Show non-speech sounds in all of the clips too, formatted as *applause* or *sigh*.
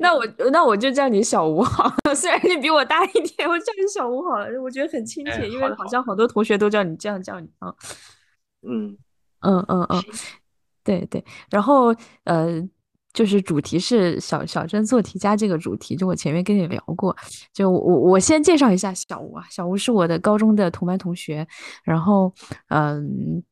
那我那我就叫你小吴好了，*laughs* 虽然你比我大一点，我叫你小吴好了，我觉得很亲切，因为好像好多同学都叫你这样叫你啊。嗯。嗯嗯嗯，对对，然后呃，就是主题是小小镇做题家这个主题，就我前面跟你聊过，就我我先介绍一下小吴啊，小吴是我的高中的同班同学，然后嗯。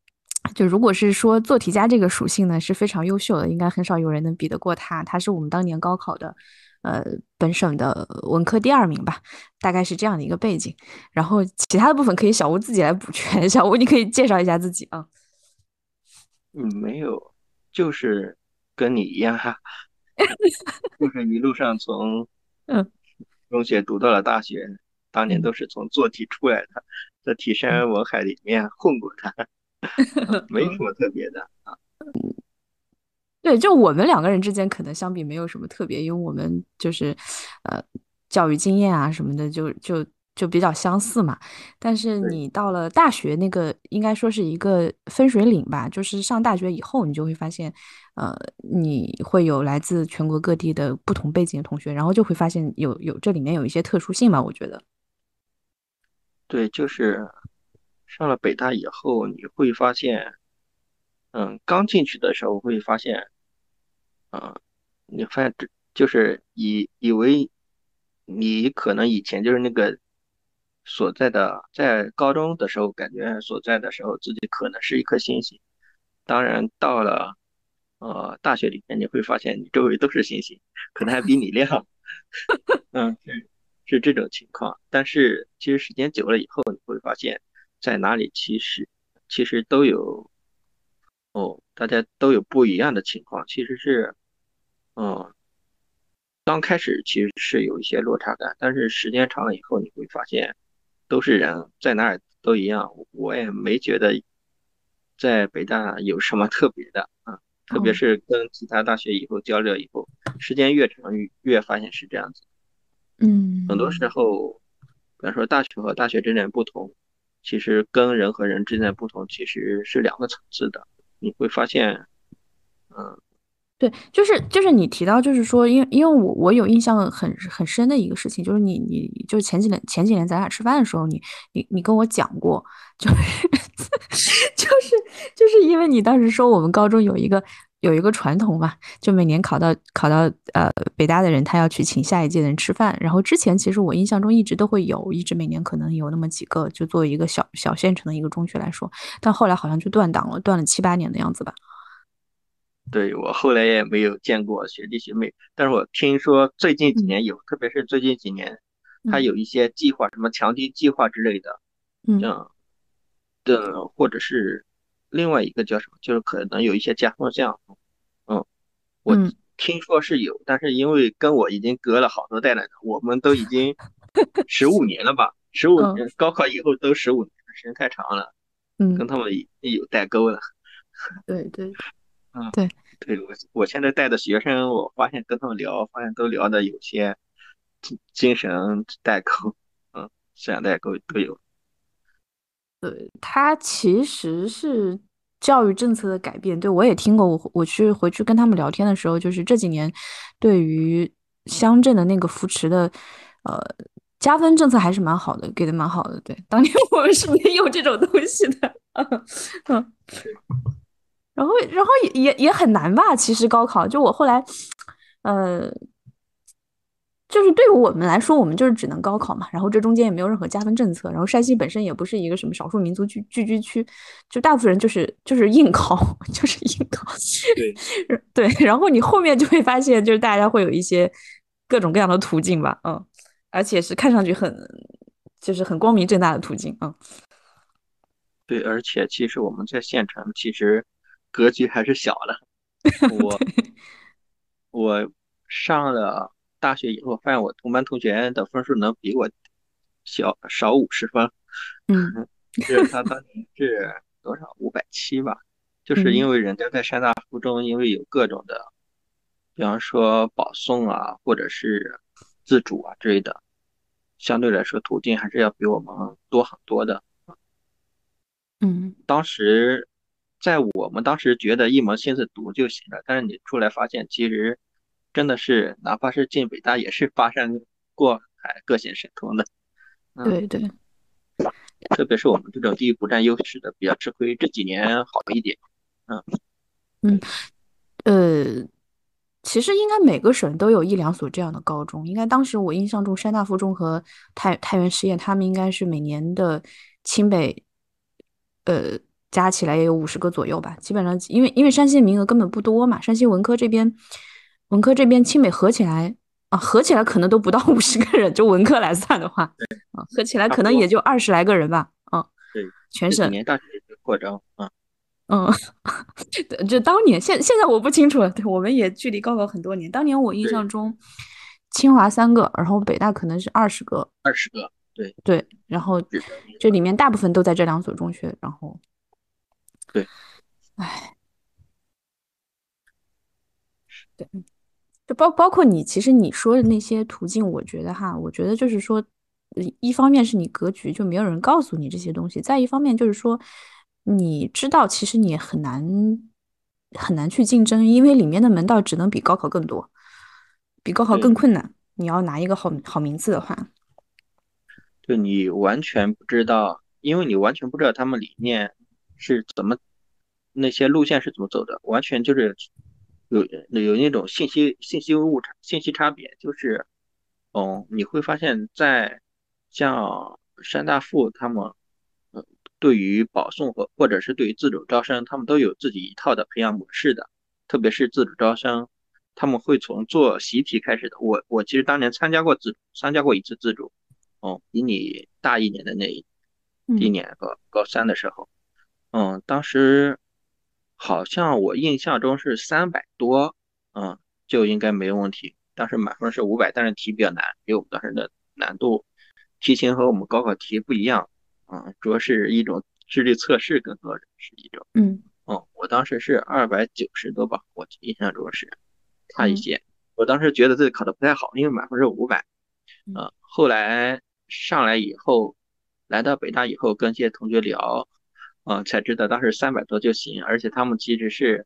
就如果是说做题家这个属性呢，是非常优秀的，应该很少有人能比得过他。他是我们当年高考的，呃，本省的文科第二名吧，大概是这样的一个背景。然后其他的部分可以小吴自己来补全。小吴，你可以介绍一下自己啊。嗯，没有，就是跟你一样哈，就是一路上从 *laughs* 嗯中学读到了大学，当年都是从做题出来的，在题山文海里面混过的。*laughs* 没什么特别的啊，*laughs* 对，就我们两个人之间可能相比没有什么特别，因为我们就是呃教育经验啊什么的就就就比较相似嘛。但是你到了大学那个应该说是一个分水岭吧，就是上大学以后你就会发现，呃，你会有来自全国各地的不同背景的同学，然后就会发现有有这里面有一些特殊性嘛，我觉得。对，就是。上了北大以后，你会发现，嗯，刚进去的时候会发现，嗯，你发现这就是以以为你可能以前就是那个所在的，在高中的时候感觉所在的时候自己可能是一颗星星，当然到了呃大学里面你会发现你周围都是星星，可能还比你亮，*laughs* 嗯，是是这种情况。但是其实时间久了以后，你会发现。在哪里？其实，其实都有，哦，大家都有不一样的情况。其实是，嗯，刚开始其实是有一些落差感，但是时间长了以后，你会发现，都是人，在哪儿都一样。我也没觉得在北大有什么特别的啊，特别是跟其他大学以后交流以后，时间越长越越发现是这样子。嗯，很多时候，比方说大学和大学之间不同。其实跟人和人之间的不同其实是两个层次的，你会发现，嗯，对，就是就是你提到，就是说，因为因为我我有印象很很深的一个事情，就是你你就是前几年前几年咱俩吃饭的时候，你你你跟我讲过，就是 *laughs* 就是就是因为你当时说我们高中有一个。有一个传统嘛，就每年考到考到呃北大的人，他要去请下一届的人吃饭。然后之前其实我印象中一直都会有，一直每年可能有那么几个，就作为一个小小县城的一个中学来说，但后来好像就断档了，断了七八年的样子吧。对我后来也没有见过学弟学妹，但是我听说最近几年有，特别是最近几年，他有一些计划，什么强基计划之类的，嗯，的或者是。另外一个叫什么？就是可能有一些加分项，嗯，我听说是有，但是因为跟我已经隔了好多代了，我们都已经 *laughs* 十五年了吧？十五年，高考以后都十五年，时间太长了，嗯，跟他们有代沟了。对 *laughs* 对，嗯，对对，我我现在带的学生，我发现跟他们聊，发现都聊的有些精神代沟，嗯，思想代沟都有。他，其实是教育政策的改变。对我也听过，我我去回去跟他们聊天的时候，就是这几年对于乡镇的那个扶持的，呃，加分政策还是蛮好的，给的蛮好的。对，当年我们是没有这种东西的，嗯，然后然后也也也很难吧？其实高考就我后来，呃。就是对于我们来说，我们就是只能高考嘛，然后这中间也没有任何加分政策，然后山西本身也不是一个什么少数民族聚聚居区，就大部分人就是就是硬考，就是硬考。*laughs* 对 *laughs* 对，然后你后面就会发现，就是大家会有一些各种各样的途径吧，嗯，而且是看上去很就是很光明正大的途径，嗯。对，而且其实我们在县城其实格局还是小的，*laughs* 我我上了。大学以后发现我同班同学的分数能比我小少五十分，嗯，*laughs* 就是他当年是多少五百七吧，就是因为人家在山大附中，因为有各种的，比方说保送啊，或者是自主啊之类的，相对来说途径还是要比我们多很多的。嗯，当时在我们当时觉得一门心思读就行了，但是你出来发现其实。真的是哪怕是进北大也是发山过海，各显神通的。对对，特别是我们这种地域不占优势的比较吃亏，这几年好一点。嗯嗯呃。其实应该每个省都有一两所这样的高中。应该当时我印象中，山大附中和太太原实验，他们应该是每年的清北，呃，加起来也有五十个左右吧。基本上，因为因为山西的名额根本不多嘛，山西文科这边，文科这边清北合起来啊，合起来可能都不到 *laughs* 五十个人，就文科来算的话，啊，合起来可能也就二十来个人吧。啊，对，全省年大学扩招啊。嗯，*laughs* 就当年现现在我不清楚了。对，我们也距离高考很多年。当年我印象中，清华三个，然后北大可能是二十个，二十个，对对。然后这里面大部分都在这两所中学。然后，对，唉，对，就包包括你，其实你说的那些途径，我觉得哈，我觉得就是说，一方面是你格局就没有人告诉你这些东西，再一方面就是说。你知道，其实你很难很难去竞争，因为里面的门道只能比高考更多，比高考更困难。你要拿一个好好名次的话，就你完全不知道，因为你完全不知道他们理念是怎么，那些路线是怎么走的，完全就是有有那种信息信息误差、信息差别。就是，嗯，你会发现在像山大附他们。对于保送和或者是对于自主招生，他们都有自己一套的培养模式的。特别是自主招生，他们会从做习题开始的。我我其实当年参加过自参加过一次自主，哦，比你大一年的那一一年高高三的时候，嗯，当时好像我印象中是三百多，嗯，就应该没问题。当时满分是五百，但是题比较难，因为我们当时的难度题型和我们高考题不一样。嗯，主要是一种智力测试，更多的是一种。嗯，哦，我当时是二百九十多吧，我印象中是差一些。我当时觉得自己考的不太好，因为满分是五百。嗯，后来上来以后，来到北大以后，跟一些同学聊，嗯，才知道当时三百多就行，而且他们其实是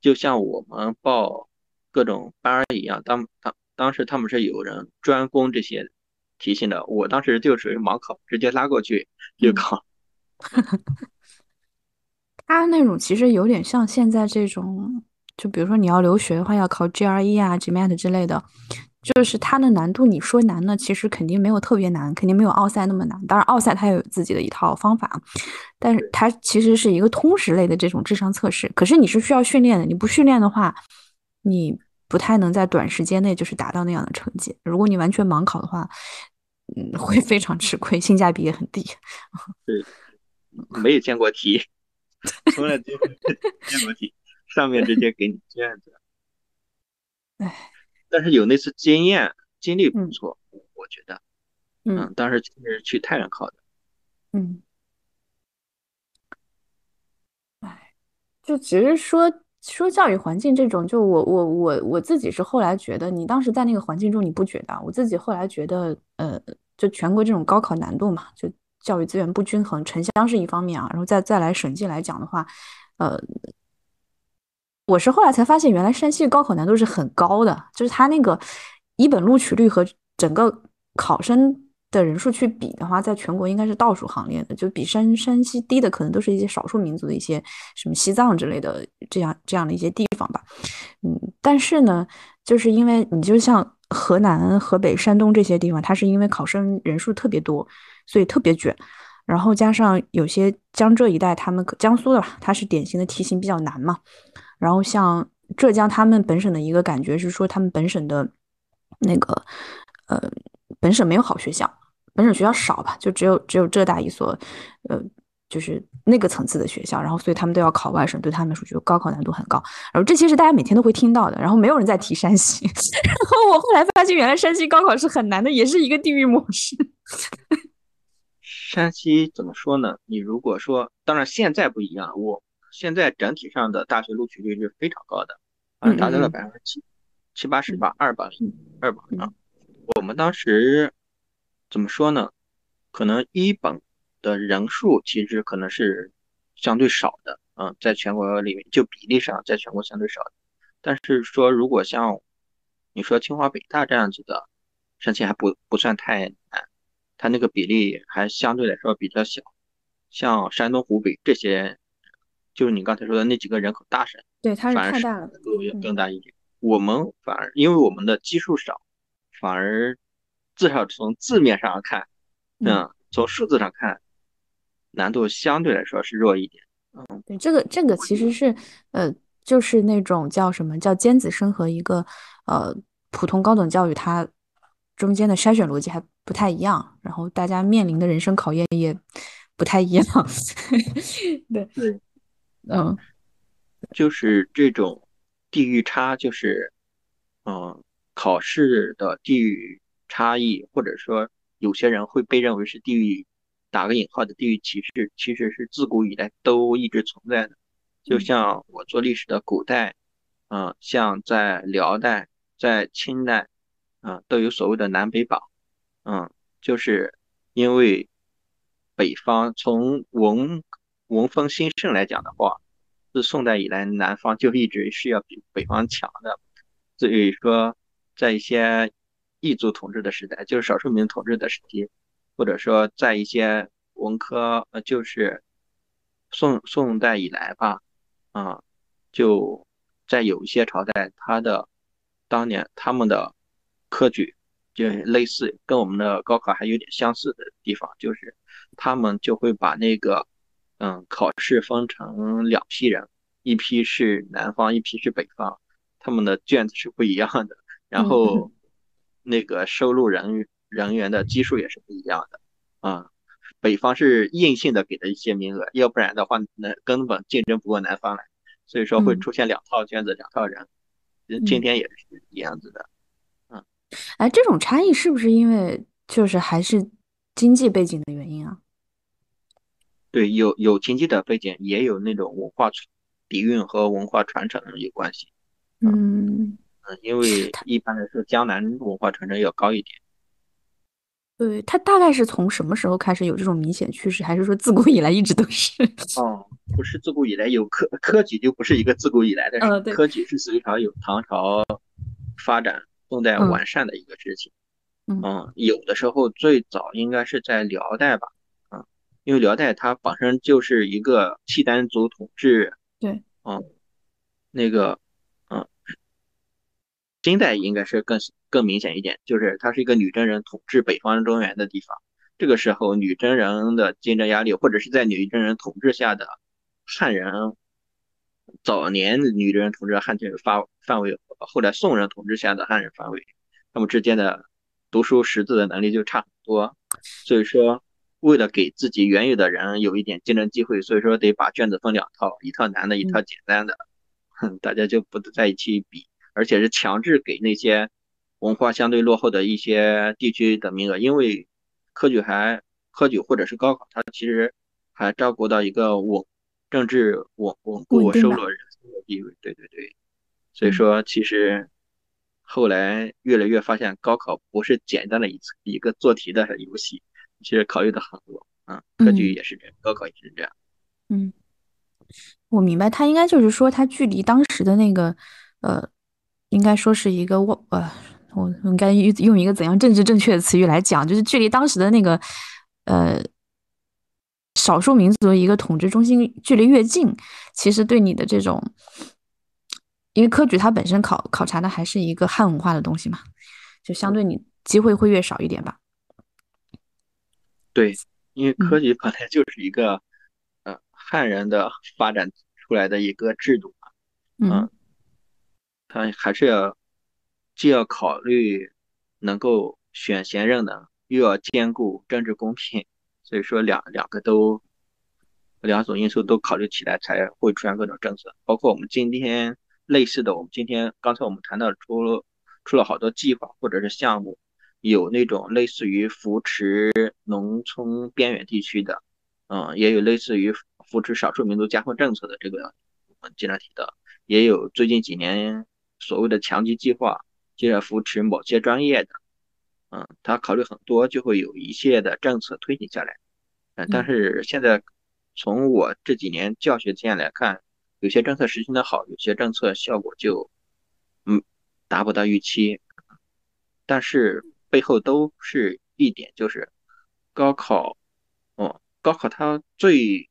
就像我们报各种班一样，当当当时他们是有人专攻这些。题型的，我当时就属于盲考，直接拉过去就考。*laughs* 他那种其实有点像现在这种，就比如说你要留学的话，要考 GRE 啊、GMAT 之类的，就是它的难度，你说难呢，其实肯定没有特别难，肯定没有奥赛那么难。当然，奥赛它有自己的一套方法，但是它其实是一个通识类的这种智商测试。可是你是需要训练的，你不训练的话，你。不太能在短时间内就是达到那样的成绩。如果你完全盲考的话，嗯，*laughs* 会非常吃亏，性价比也很低。*laughs* 对，没有见过题，从来没有见过题，上面直接给你卷子。唉，但是有那次经验，经历不错，我觉得。嗯，当时是去太原考的。嗯。哎，就其实说。说教育环境这种，就我我我我自己是后来觉得，你当时在那个环境中你不觉得？我自己后来觉得，呃，就全国这种高考难度嘛，就教育资源不均衡，城乡是一方面啊，然后再再来省际来讲的话，呃，我是后来才发现，原来山西高考难度是很高的，就是它那个一本录取率和整个考生。的人数去比的话，在全国应该是倒数行列的，就比山山西低的可能都是一些少数民族的一些什么西藏之类的这样这样的一些地方吧。嗯，但是呢，就是因为你就像河南、河北、山东这些地方，它是因为考生人数特别多，所以特别卷。然后加上有些江浙一带，他们江苏的吧，它是典型的题型比较难嘛。然后像浙江，他们本省的一个感觉是说，他们本省的那个呃。本省没有好学校，本省学校少吧，就只有只有浙大一所，呃，就是那个层次的学校，然后所以他们都要考外省，对他们来说就高考难度很高。然后这些是大家每天都会听到的，然后没有人在提山西。*laughs* 然后我后来发现，原来山西高考是很难的，也是一个地域模式。*laughs* 山西怎么说呢？你如果说，当然现在不一样，我现在整体上的大学录取率是非常高的，啊，达到了百分之七七八十吧，二本二本啊。我们当时怎么说呢？可能一本的人数其实可能是相对少的，嗯，在全国里面就比例上在全国相对少的。但是说如果像你说清华北大这样子的申请还不不算太难，它那个比例还相对来说比较小。像山东、湖北这些，就是你刚才说的那几个人口大省，对，它是太大了。更更大一点。我们反而因为我们的基数少，反而至少从字面上看，嗯，从数字上看，难度相对来说是弱一点。嗯，对，这个这个其实是呃，就是那种叫什么叫尖子生和一个呃普通高等教育，它中间的筛选逻辑还不太一样，然后大家面临的人生考验也不太一样。*laughs* 对对，嗯，就是这种地域差，就是嗯，考试的地域差异，或者说有些人会被认为是地域。打个引号的地域歧视，其实是自古以来都一直存在的。就像我做历史的古代，嗯，像在辽代、在清代，嗯，都有所谓的南北榜，嗯，就是因为北方从文文风兴盛来讲的话，自宋代以来，南方就一直是要比北方强的。所以说，在一些异族统治的时代，就是少数民族统治的时期。或者说，在一些文科，呃，就是宋宋代以来吧，啊，就在有一些朝代，他的当年他们的科举就类似，跟我们的高考还有点相似的地方，就是他们就会把那个，嗯，考试分成两批人，一批是南方，一批是北方，他们的卷子是不一样的，然后那个收录人。人员的基数也是不一样的啊，北方是硬性的给的一些名额，要不然的话，那根本竞争不过南方来，所以说会出现两套卷子，两套人。今天也是一样子的，嗯，哎，这种差异是不是因为就是还是经济背景的原因啊？对，有有经济的背景，也有那种文化底蕴和文化传承有关系。嗯嗯，因为一般来说，江南文化传承要高一点。对它大概是从什么时候开始有这种明显趋势，还是说自古以来一直都是？*laughs* 哦，不是自古以来有科科举就不是一个自古以来的事，科举是隋朝有，唐朝发展，宋代完善的一个事情。嗯，有的时候最早应该是在辽代吧，嗯，因为辽代它本身就是一个契丹族统治。对，嗯，那个。嗯金代应该是更更明显一点，就是它是一个女真人统治北方中原的地方。这个时候，女真人的竞争压力，或者是在女真人统治下的汉人，早年女真人统治汉人发范围，后来宋人统治下的汉人范围，他们之间的读书识字的能力就差很多。所以说，为了给自己原有的人有一点竞争机会，所以说得把卷子分两套，一套难的，一套简单的，大家就不在一起比。而且是强制给那些文化相对落后的一些地区的名额，因为科举还科举或者是高考，它其实还照顾到一个稳政治稳稳固收罗人的地位。对对对，所以说其实后来越来越发现，高考不是简单的一次一个做题的游戏，其实考虑的很多。嗯，科举也是这样，高考也是这样。嗯，我明白，他应该就是说，他距离当时的那个呃。应该说是一个我呃，我应该用用一个怎样政治正确的词语来讲，就是距离当时的那个呃少数民族的一个统治中心距离越近，其实对你的这种，因为科举它本身考考察的还是一个汉文化的东西嘛，就相对你机会会越少一点吧。对，因为科举本来就是一个呃汉人的发展出来的一个制度嘛，嗯。他还是要既要考虑能够选贤任能，又要兼顾政治公平，所以说两两个都两种因素都考虑起来，才会出现各种政策。包括我们今天类似的，我们今天刚才我们谈到出了出了好多计划或者是项目，有那种类似于扶持农村边远地区的，嗯，也有类似于扶持少数民族加分政策的这个，我们经常提到，也有最近几年。所谓的强基计划，接着扶持某些专业的，嗯，他考虑很多，就会有一系列的政策推行下来。嗯，但是现在从我这几年教学经验来看，有些政策实行的好，有些政策效果就嗯达不到预期。但是背后都是一点，就是高考，哦，高考它最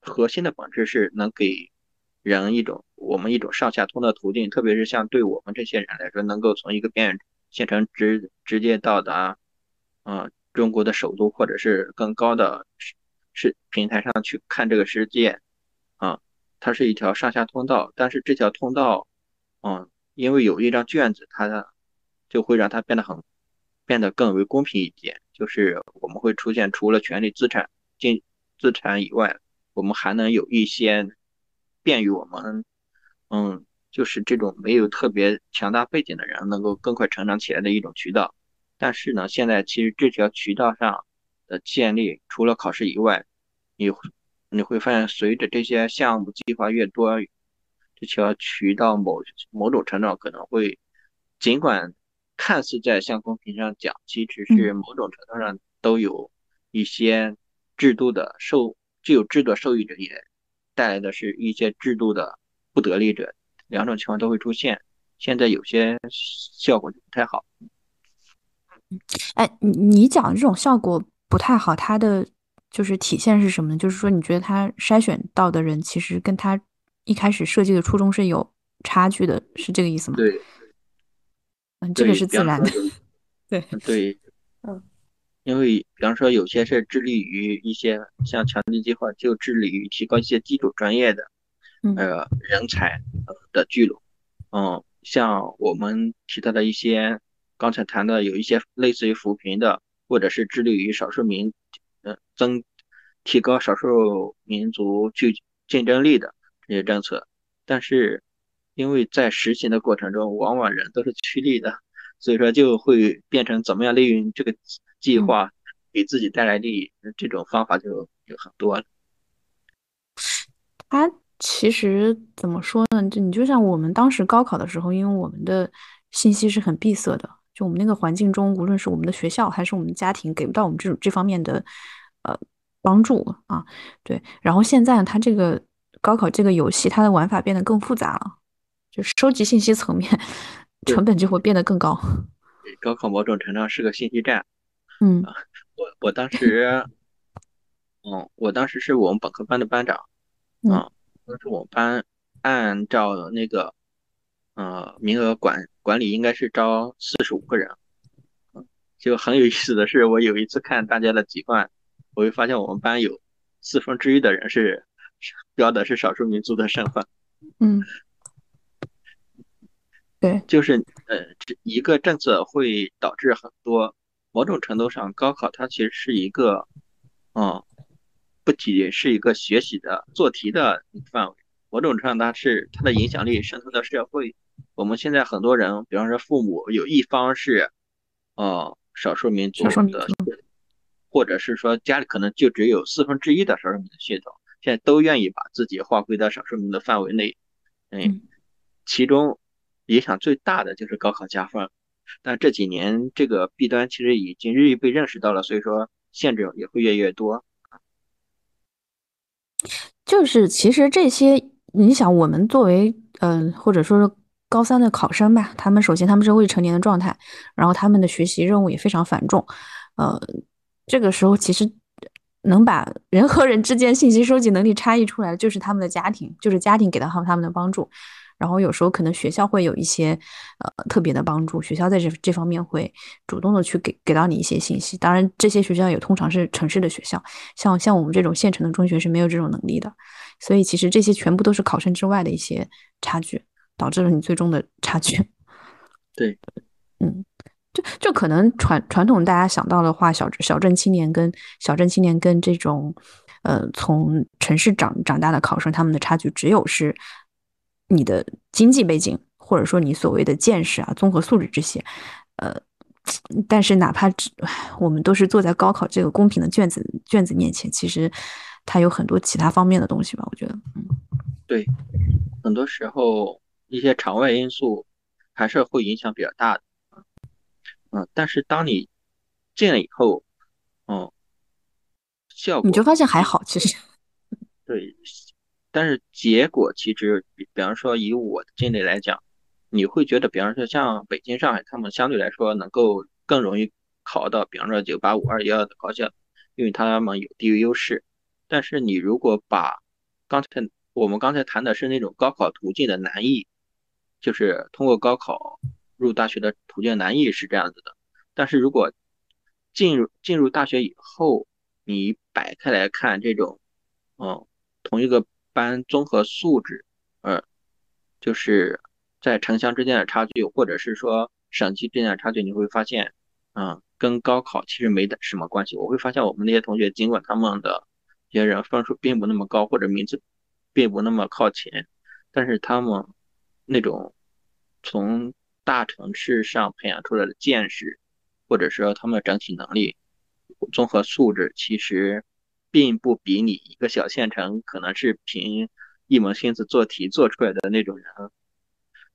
核心的本质是能给人一种我们一种上下通的途径，特别是像对我们这些人来说，能够从一个边远县城直直接到达，嗯，中国的首都或者是更高的是平台上去看这个世界，啊，它是一条上下通道，但是这条通道，嗯，因为有一张卷子，它的就会让它变得很变得更为公平一点，就是我们会出现除了权利资产进资产以外，我们还能有一些便于我们，嗯，就是这种没有特别强大背景的人能够更快成长起来的一种渠道。但是呢，现在其实这条渠道上的建立，除了考试以外，你你会发现，随着这些项目计划越多，这条渠道某某种程度可能会，尽管看似在向公屏上讲，其实是某种程度上都有一些制度的受，具有制度受益者也带来的是一些制度的不得利者，两种情况都会出现。现在有些效果就不太好。哎，你你讲这种效果不太好，它的。就是体现是什么呢？就是说，你觉得他筛选到的人，其实跟他一开始设计的初衷是有差距的，是这个意思吗？对，嗯，这个是自然的。对对，嗯，因为比方说，有些是致力于一些像强基计划，就致力于提高一些基础专业的呃人才的聚拢。嗯，像我们提到的一些刚才谈的，有一些类似于扶贫的，或者是致力于少数民。呃，增提高少数民族去竞争力的这些政策，但是因为在实行的过程中，往往人都是趋利的，所以说就会变成怎么样利用这个计划给自己带来利益，这种方法就有很多了。它其实怎么说呢？就你就像我们当时高考的时候，因为我们的信息是很闭塞的。就我们那个环境中，无论是我们的学校还是我们的家庭，给不到我们这种这方面的呃帮助啊。对，然后现在呢，它这个高考这个游戏，它的玩法变得更复杂了，就收集信息层面 *laughs* 成本就会变得更高。高考某种程度上是个信息战。嗯，我我当时，嗯，我当时是我们本科班的班长嗯，当时我们班按照那个。呃，名额管管理应该是招四十五个人，就很有意思的是，我有一次看大家的籍贯，我会发现我们班有四分之一的人是标的是少数民族的身份。嗯，对，就是呃，这一个政策会导致很多，某种程度上，高考它其实是一个，嗯，不仅是一个学习的做题的范围，某种程度上它是它的影响力渗透到社会。我们现在很多人，比方说父母有一方是，呃，少数民族的，或者是说家里可能就只有四分之一的少数民族血统，现在都愿意把自己划归到少数民族范围内。嗯，其中影响最大的就是高考加分，但这几年这个弊端其实已经日益被认识到了，所以说限制也会越来越多。就是其实这些，你想我们作为，嗯，或者说是。高三的考生吧，他们首先他们是未成年的状态，然后他们的学习任务也非常繁重，呃，这个时候其实能把人和人之间信息收集能力差异出来的就是他们的家庭，就是家庭给到他们他们的帮助，然后有时候可能学校会有一些呃特别的帮助，学校在这这方面会主动的去给给到你一些信息，当然这些学校也通常是城市的学校，像像我们这种县城的中学是没有这种能力的，所以其实这些全部都是考生之外的一些差距。导致了你最终的差距。*laughs* 对，嗯，就就可能传传统大家想到的话，小小镇青年跟小镇青年跟这种呃从城市长长大的考生，他们的差距只有是你的经济背景，或者说你所谓的见识啊、综合素质这些。呃，但是哪怕只我们都是坐在高考这个公平的卷子卷子面前，其实它有很多其他方面的东西吧？我觉得，嗯，对，很多时候。一些场外因素还是会影响比较大的，嗯，但是当你进了以后，嗯，效果你就发现还好，其实对，但是结果其实比比方说以我的经历来讲，你会觉得，比方说像北京、上海，他们相对来说能够更容易考到，比方说九八五、二幺幺的高校，因为他们有地域优势。但是你如果把刚才我们刚才谈的是那种高考途径的难易，就是通过高考入大学的途径难易是这样子的。但是如果进入进入大学以后，你摆开来看这种，嗯，同一个班综合素质，呃，就是在城乡之间的差距，或者是说省级之间的差距，你会发现，嗯，跟高考其实没的什么关系。我会发现我们那些同学，尽管他们的一些人分数并不那么高，或者名次并不那么靠前，但是他们那种从大城市上培养出来的见识，或者说他们的整体能力。综合素质其实并不比你一个小县城可能是凭一门心思做题做出来的那种人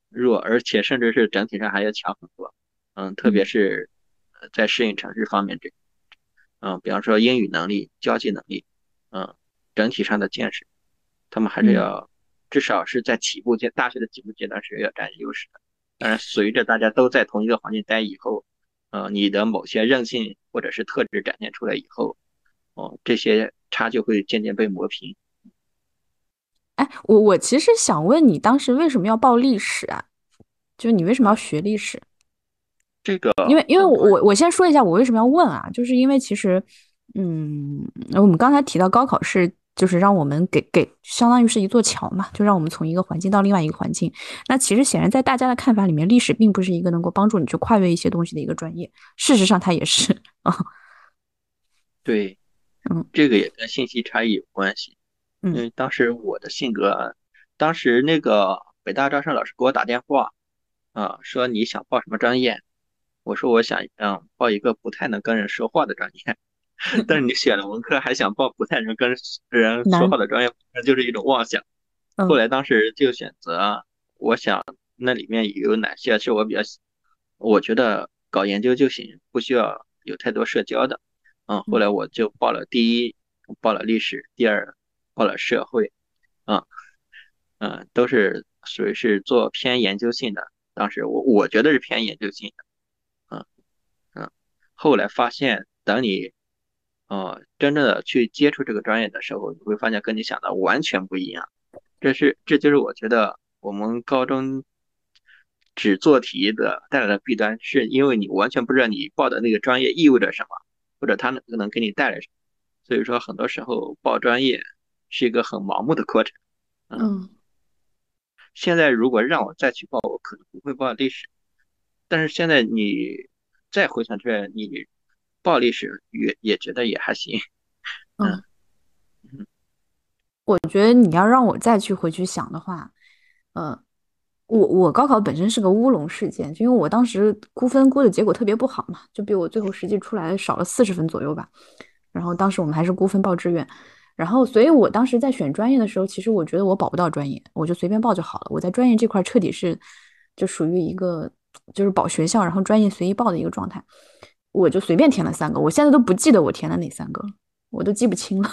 弱，而且甚至是整体上还要强很多。嗯，特别是在适应城市方面这，嗯，比方说英语能力、交际能力，嗯，整体上的见识，他们还是要至少是在起步阶大学的起步阶段是要占优势的。当然，随着大家都在同一个环境待以后。呃，你的某些韧性或者是特质展现出来以后，哦，这些差距会渐渐被磨平。哎，我我其实想问你，当时为什么要报历史啊？就是你为什么要学历史？这个，因为因为我我先说一下我为什么要问啊，就是因为其实，嗯，我们刚才提到高考是。就是让我们给给，相当于是一座桥嘛，就让我们从一个环境到另外一个环境。那其实显然在大家的看法里面，历史并不是一个能够帮助你去跨越一些东西的一个专业。事实上，它也是啊。*laughs* 对，嗯，这个也跟信息差异有关系。因为当时我的性格，当时那个北大招生老师给我打电话，啊，说你想报什么专业？我说我想嗯报一个不太能跟人说话的专业。*laughs* 但是你选了文科，还想报不太能跟人说话的专业，那就是一种妄想。后来当时就选择，我想那里面有哪些是我比较，我觉得搞研究就行，不需要有太多社交的。嗯，后来我就报了第一，报了历史，第二报了社会，嗯嗯，都是属于是做偏研究性的。当时我我觉得是偏研究性的，嗯嗯，后来发现等你。哦，真正的去接触这个专业的时候，你会发现跟你想的完全不一样。这是，这就是我觉得我们高中只做题的带来的弊端，是因为你完全不知道你报的那个专业意味着什么，或者它能能给你带来什么。所以说，很多时候报专业是一个很盲目的过程。嗯。现在如果让我再去报，我可能不会报历史。但是现在你再回想出来，你。报历史也也觉得也还行，嗯嗯，我觉得你要让我再去回去想的话，呃，我我高考本身是个乌龙事件，就因为我当时估分估的结果特别不好嘛，就比我最后实际出来少了四十分左右吧。然后当时我们还是估分报志愿，然后所以我当时在选专业的时候，其实我觉得我保不到专业，我就随便报就好了。我在专业这块彻底是就属于一个就是保学校，然后专业随意报的一个状态。我就随便填了三个，我现在都不记得我填了哪三个，我都记不清了，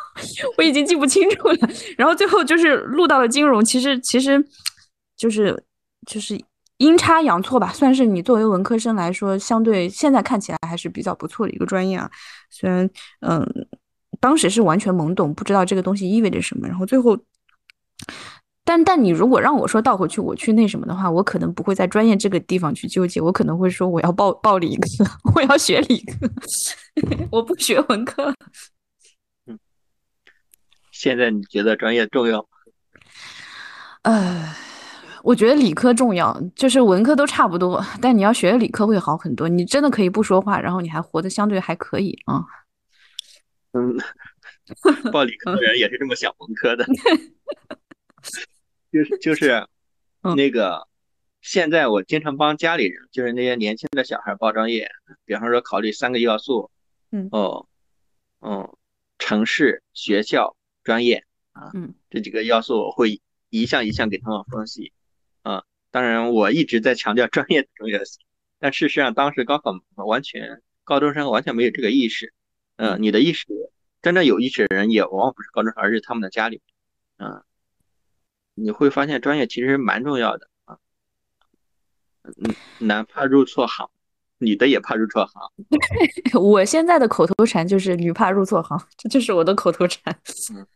*laughs* 我已经记不清楚了。*laughs* 然后最后就是录到了金融，其实其实就是就是阴差阳错吧，算是你作为文科生来说，相对现在看起来还是比较不错的一个专业啊。虽然嗯，当时是完全懵懂，不知道这个东西意味着什么，然后最后。但但你如果让我说倒回去，我去那什么的话，我可能不会在专业这个地方去纠结，我可能会说我要报报理科，*laughs* 我要学理科，*laughs* 我不学文科。嗯，现在你觉得专业重要？呃，我觉得理科重要，就是文科都差不多，但你要学理科会好很多。你真的可以不说话，然后你还活得相对还可以啊。嗯，*laughs* 报理科的人也是这么想文科的。*laughs* 就是就是那个，现在我经常帮家里人，就是那些年轻的小孩报专业，比方说考虑三个要素，嗯哦，嗯，城市、学校、专业啊，嗯，这几个要素我会一项一项给他们分析啊。当然，我一直在强调专业的重要性，但事实上当时高考完全高中生完全没有这个意识，嗯，你的意识真正有意识的人也往往不是高中生，而是他们的家里，嗯。你会发现专业其实蛮重要的啊，嗯，男怕入错行，女的也怕入错行。*laughs* 我现在的口头禅就是“女怕入错行”，这就是我的口头禅。嗯。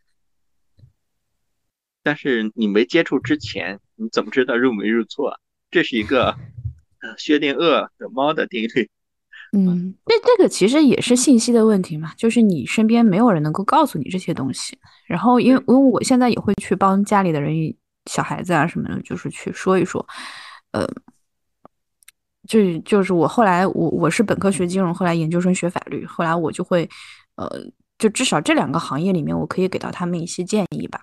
但是你没接触之前，你怎么知道入没入错？这是一个薛定谔的猫的定律。嗯，那这个其实也是信息的问题嘛，就是你身边没有人能够告诉你这些东西。然后，因为因为我现在也会去帮家里的人、小孩子啊什么的，就是去说一说。呃，就就是我后来我我是本科学金融，后来研究生学法律，后来我就会呃，就至少这两个行业里面，我可以给到他们一些建议吧。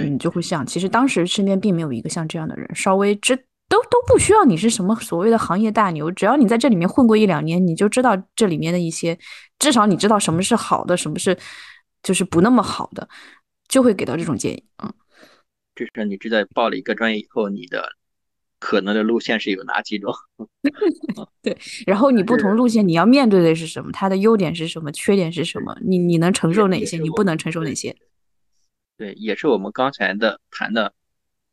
对，你就会像，其实当时身边并没有一个像这样的人，稍微知。都都不需要你是什么所谓的行业大牛，只要你在这里面混过一两年，你就知道这里面的一些，至少你知道什么是好的，什么是就是不那么好的，就会给到这种建议嗯，就是你知道报了一个专业以后，你的可能的路线是有哪几种？*laughs* 对，然后你不同路线你要面对的是什么？它的优点是什么？缺点是什么？你你能承受哪些？你不能承受哪些？对，也是我们刚才的谈的，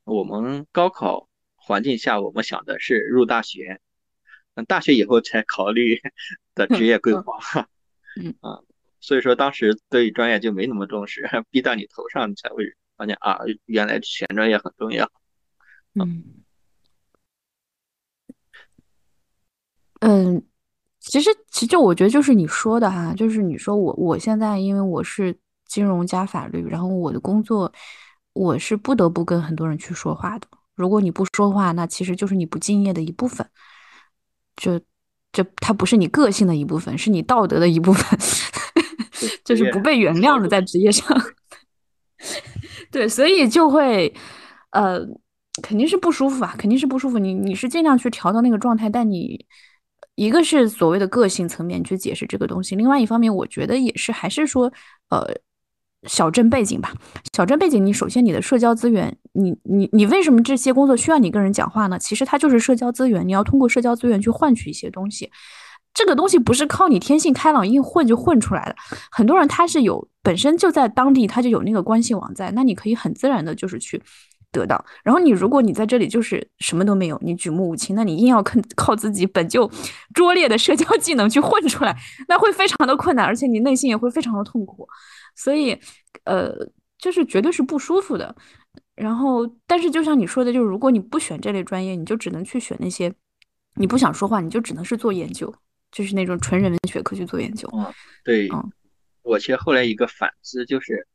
我们高考。环境下，我们想的是入大学，嗯，大学以后才考虑 *laughs* 的职业规划，*laughs* 嗯啊，所以说当时对专业就没那么重视，*laughs* 逼到你头上，你才会发现啊，原来选专业很重要。嗯嗯，其实其实我觉得就是你说的哈，就是你说我我现在因为我是金融加法律，然后我的工作我是不得不跟很多人去说话的。如果你不说话，那其实就是你不敬业的一部分，就就它不是你个性的一部分，是你道德的一部分，*laughs* 就是不被原谅的在职业上。*laughs* 对，所以就会呃，肯定是不舒服啊，肯定是不舒服。你你是尽量去调到那个状态，但你一个是所谓的个性层面去解释这个东西，另外一方面，我觉得也是还是说呃。小镇背景吧，小镇背景，你首先你的社交资源，你你你为什么这些工作需要你跟人讲话呢？其实它就是社交资源，你要通过社交资源去换取一些东西，这个东西不是靠你天性开朗硬混就混出来的。很多人他是有本身就在当地，他就有那个关系网在，那你可以很自然的就是去得到。然后你如果你在这里就是什么都没有，你举目无亲，那你硬要靠靠自己本就拙劣的社交技能去混出来，那会非常的困难，而且你内心也会非常的痛苦。所以，呃，就是绝对是不舒服的。然后，但是就像你说的，就是如果你不选这类专业，你就只能去选那些你不想说话，你就只能是做研究，就是那种纯人文学科去做研究。嗯，对。嗯，我其实后来一个反思就是，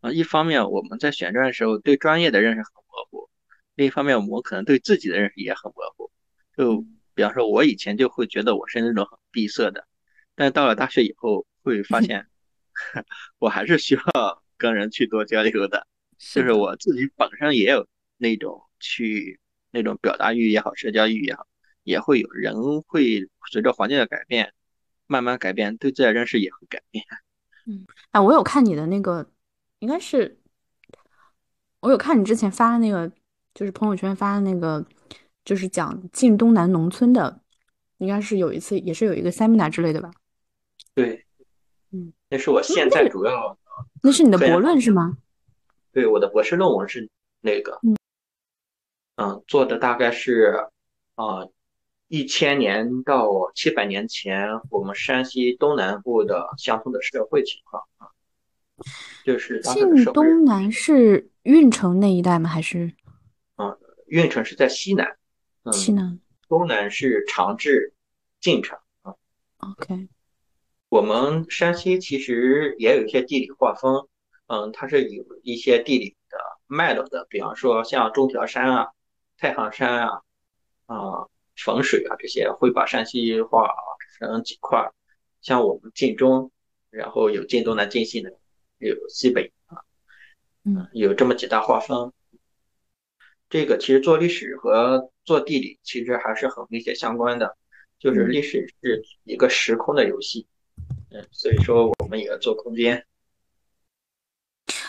啊，一方面我们在选专业的时候对专业的认识很模糊，另一方面我们可能对自己的认识也很模糊。就比方说，我以前就会觉得我是那种很闭塞的，但到了大学以后会发 *laughs* 现。我还是需要跟人去多交流的，就是我自己本身也有那种去那种表达欲也好，社交欲也好，也会有人会随着环境的改变，慢慢改变，对自然认识也会改变。*laughs* 嗯，哎，我有看你的那个，应该是我有看你之前发的那个，就是朋友圈发的那个，就是讲晋东南农村的，应该是有一次也是有一个 seminar 之类的吧？对。嗯，那是我现在主要。那是你的博论是吗？对，我的博士论文是那个。嗯。嗯，做的大概是啊，一千年到七百年前，我们山西东南部的乡村的社会情况啊。就是晋东南是运城那一带吗？还是？嗯，运城是在西南。西南。东南是长治、晋城啊。OK。我们山西其实也有一些地理划分，嗯，它是有一些地理的脉络的，比方说像中条山啊、太行山啊、啊汾水啊这些，会把山西划成几块，像我们晋中，然后有晋东南、晋西南，有西北啊，嗯，有这么几大划分。这个其实做历史和做地理其实还是很密切相关的，就是历史是一个时空的游戏。嗯，所以说我们也要做空间。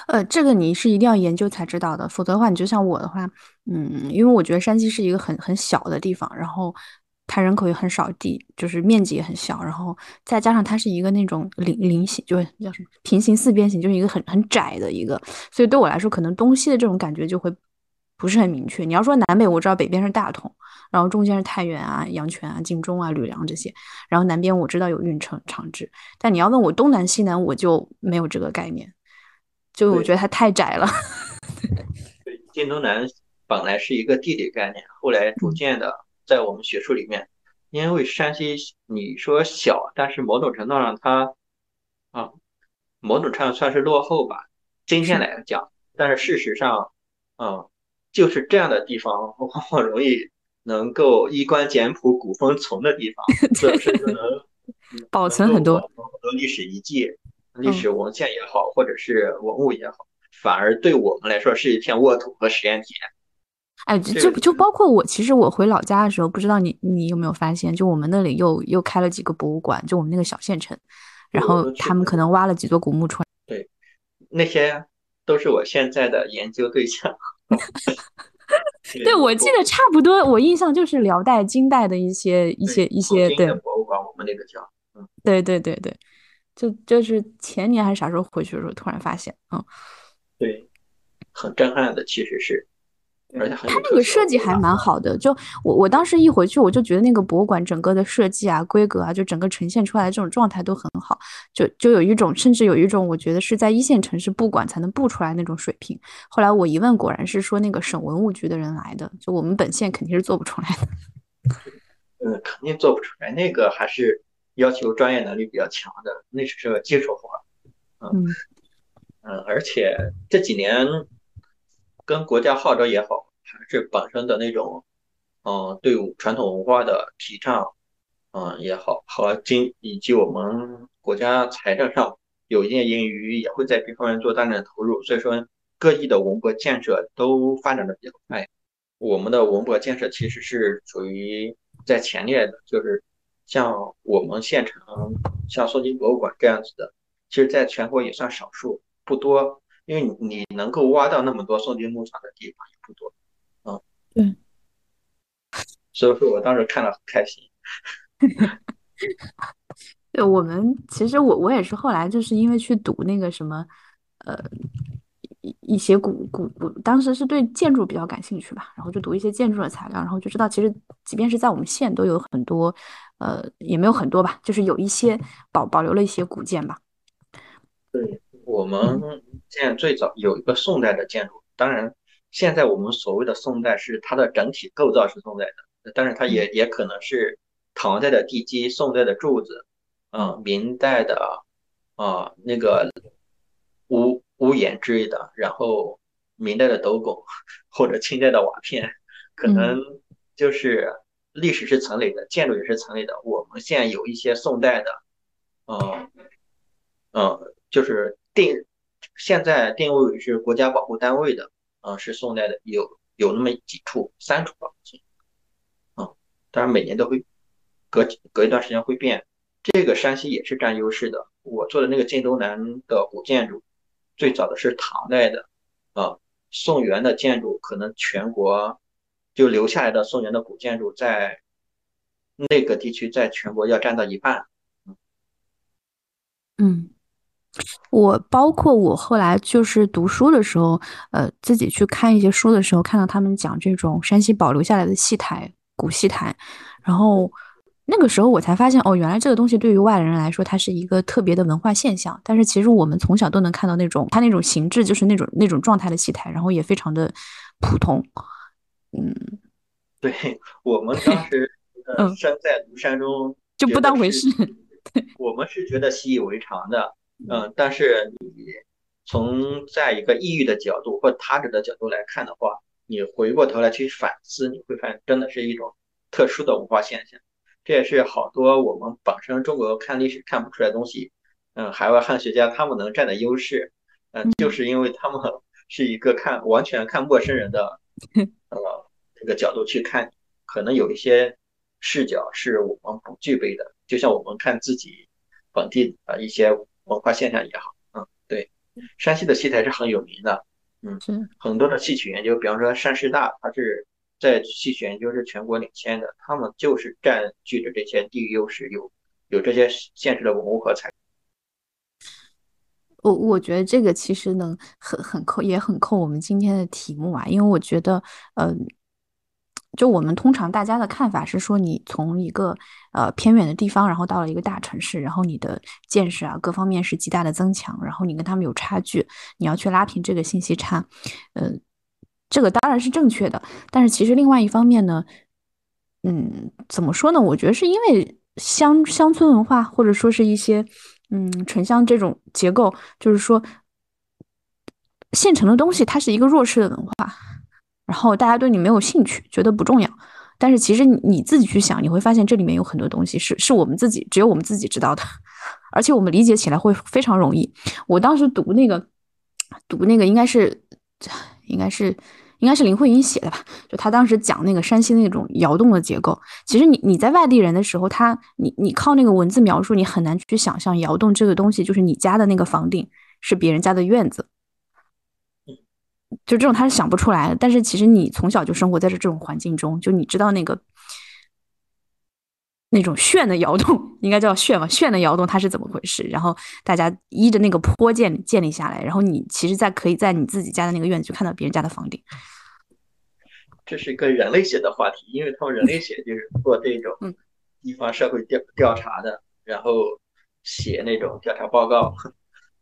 呃，这个你是一定要研究才知道的，否则的话，你就像我的话，嗯，因为我觉得山西是一个很很小的地方，然后它人口也很少，地就是面积也很小，然后再加上它是一个那种菱菱形，就是叫什么平行四边形，就是一个很很窄的一个，所以对我来说，可能东西的这种感觉就会不是很明确。你要说南北，我知道北边是大同，然后中间是太原啊、阳泉啊、晋中啊、吕梁这些，然后南边我知道有运城、长治，但你要问我东南西南，我就没有这个概念，就我觉得它太窄了。对，晋东南本来是一个地理概念，后来逐渐的在我们学术里面，因为山西你说小，但是某种程度上它啊，某种程度上算是落后吧，今天来讲，但是事实上，嗯，就是这样的地方 *laughs* 往往容易能够衣冠简朴、古风存的地方，*laughs* 是不是就能 *laughs* 保存很多很多历史遗迹、历史文献也好，或者是文物也好，反而对我们来说是一片沃土和实验田。哎，就就包括我，其实我回老家的时候，不知道你你有没有发现，就我们那里又又开了几个博物馆，就我们那个小县城，然后他们可能挖了几座古墓出来。对，那些都是我现在的研究对象。*laughs* 对，我记得差不多，我印象就是辽代、金代的一些一些一些对博物馆，我们那个叫，嗯，对对对对，就就是前年还是啥时候回去的时候，突然发现，嗯，对，很震撼的，其实是。它那个设计还蛮好的，就我我当时一回去，我就觉得那个博物馆整个的设计啊、规格啊，就整个呈现出来这种状态都很好，就就有一种，甚至有一种，我觉得是在一线城市布馆才能布出来那种水平。后来我一问，果然是说那个省文物局的人来的，就我们本县肯定是做不出来的。*laughs* 嗯，肯定做不出来，那个还是要求专业能力比较强的，那是个技术活。嗯嗯，而且这几年。跟国家号召也好，还是本身的那种，嗯，对传统文化的提倡，嗯也好，和经以及我们国家财政上有一定盈余，也会在这方面做大量的投入。所以说，各地的文博建设都发展的比较快。我们的文博建设其实是属于在前列的，就是像我们县城，像宋金博物馆这样子的，其实在全国也算少数，不多。因为你你能够挖到那么多宋金墓场的地方也不多，嗯，对，*laughs* 所以说我当时看了很开心。*laughs* 对，我们其实我我也是后来就是因为去读那个什么，呃，一一些古古古，当时是对建筑比较感兴趣吧，然后就读一些建筑的材料，然后就知道其实即便是在我们县都有很多，呃，也没有很多吧，就是有一些保保留了一些古建吧。对。我们现在最早有一个宋代的建筑，当然现在我们所谓的宋代是它的整体构造是宋代的，但是它也也可能是唐代的地基、宋代的柱子，嗯，明代的啊那个屋屋檐之类的，然后明代的斗拱或者清代的瓦片，可能就是历史是层累的，建筑也是层累的。我们现在有一些宋代的，嗯嗯，就是。定现在定位是国家保护单位的，嗯，是宋代的，有有那么几处，三处吧，嗯，当然每年都会隔隔一段时间会变。这个山西也是占优势的。我做的那个晋东南的古建筑，最早的是唐代的，啊，宋元的建筑可能全国就留下来的宋元的古建筑，在那个地区，在全国要占到一半，嗯。我包括我后来就是读书的时候，呃，自己去看一些书的时候，看到他们讲这种山西保留下来的戏台、古戏台，然后那个时候我才发现，哦，原来这个东西对于外人来说，它是一个特别的文化现象。但是其实我们从小都能看到那种它那种形制，就是那种那种状态的戏台，然后也非常的普通。嗯，对我们当时呃身 *laughs* 在庐山中就不当回事，*laughs* 我们是觉得习以为常的。嗯，但是你从在一个抑郁的角度或他者的角度来看的话，你回过头来去反思，你会发现真的是一种特殊的文化现象。这也是好多我们本身中国看历史看不出来东西，嗯，海外汉学家他们能占的优势，嗯，就是因为他们是一个看完全看陌生人的 *laughs* 呃这个角度去看，可能有一些视角是我们不具备的，就像我们看自己本地的一些。文化现象也好，嗯，对，山西的戏台是很有名的，嗯，是很多的戏曲研究，比方说山师大，它是在戏曲研究是全国领先的，他们就是占据着这些地域优势，有有这些现实的文物和材。我我觉得这个其实能很很扣，也很扣我们今天的题目啊，因为我觉得，嗯。就我们通常大家的看法是说，你从一个呃偏远的地方，然后到了一个大城市，然后你的见识啊各方面是极大的增强，然后你跟他们有差距，你要去拉平这个信息差，呃，这个当然是正确的。但是其实另外一方面呢，嗯，怎么说呢？我觉得是因为乡乡村文化，或者说是一些嗯城乡这种结构，就是说县城的东西它是一个弱势的文化。然后大家对你没有兴趣，觉得不重要。但是其实你自己去想，你会发现这里面有很多东西是是我们自己只有我们自己知道的，*laughs* 而且我们理解起来会非常容易。我当时读那个读那个应该是应该是应该是林徽因写的吧？就他当时讲那个山西那种窑洞的结构。其实你你在外地人的时候，他你你靠那个文字描述，你很难去想象窑洞这个东西，就是你家的那个房顶是别人家的院子。就这种他是想不出来的，但是其实你从小就生活在这这种环境中，就你知道那个那种炫的窑洞，应该叫炫吧，炫的窑洞它是怎么回事？然后大家依着那个坡建建立下来，然后你其实，在可以在你自己家的那个院子就看到别人家的房顶。这是一个人类学的话题，因为他们人类学就是做这种地方社会调调查的，然后写那种调查报告，